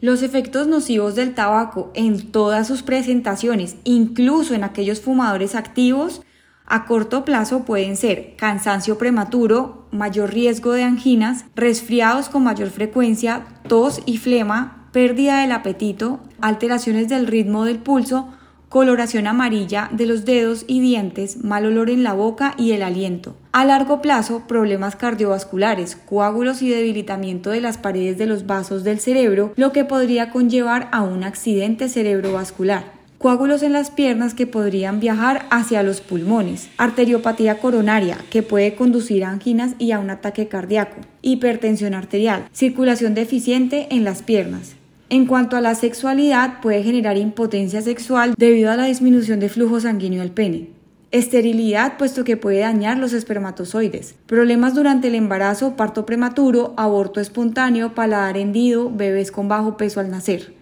Los efectos nocivos del tabaco en todas sus presentaciones, incluso en aquellos fumadores activos, a corto plazo pueden ser cansancio prematuro, mayor riesgo de anginas, resfriados con mayor frecuencia, tos y flema, pérdida del apetito, alteraciones del ritmo del pulso, coloración amarilla de los dedos y dientes, mal olor en la boca y el aliento. A largo plazo, problemas cardiovasculares, coágulos y debilitamiento de las paredes de los vasos del cerebro, lo que podría conllevar a un accidente cerebrovascular coágulos en las piernas que podrían viajar hacia los pulmones, arteriopatía coronaria que puede conducir a anginas y a un ataque cardíaco, hipertensión arterial, circulación deficiente en las piernas. En cuanto a la sexualidad, puede generar impotencia sexual debido a la disminución de flujo sanguíneo al pene. Esterilidad, puesto que puede dañar los espermatozoides. Problemas durante el embarazo, parto prematuro, aborto espontáneo, paladar hendido, bebés con bajo peso al nacer.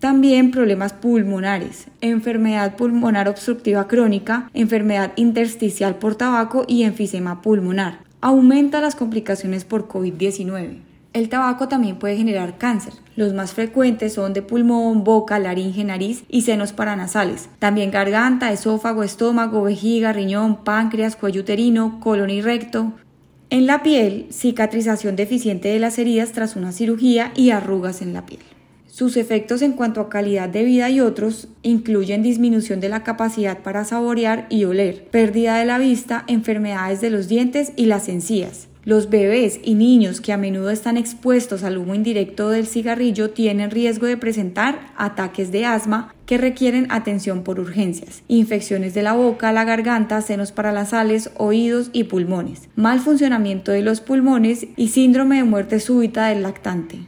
También problemas pulmonares, enfermedad pulmonar obstructiva crónica, enfermedad intersticial por tabaco y enfisema pulmonar. Aumenta las complicaciones por COVID-19. El tabaco también puede generar cáncer. Los más frecuentes son de pulmón, boca, laringe, nariz y senos paranasales. También garganta, esófago, estómago, vejiga, riñón, páncreas, cuello uterino, colon y recto. En la piel, cicatrización deficiente de las heridas tras una cirugía y arrugas en la piel. Sus efectos en cuanto a calidad de vida y otros incluyen disminución de la capacidad para saborear y oler, pérdida de la vista, enfermedades de los dientes y las encías. Los bebés y niños que a menudo están expuestos al humo indirecto del cigarrillo tienen riesgo de presentar ataques de asma que requieren atención por urgencias, infecciones de la boca, la garganta, senos paralasales, oídos y pulmones, mal funcionamiento de los pulmones y síndrome de muerte súbita del lactante.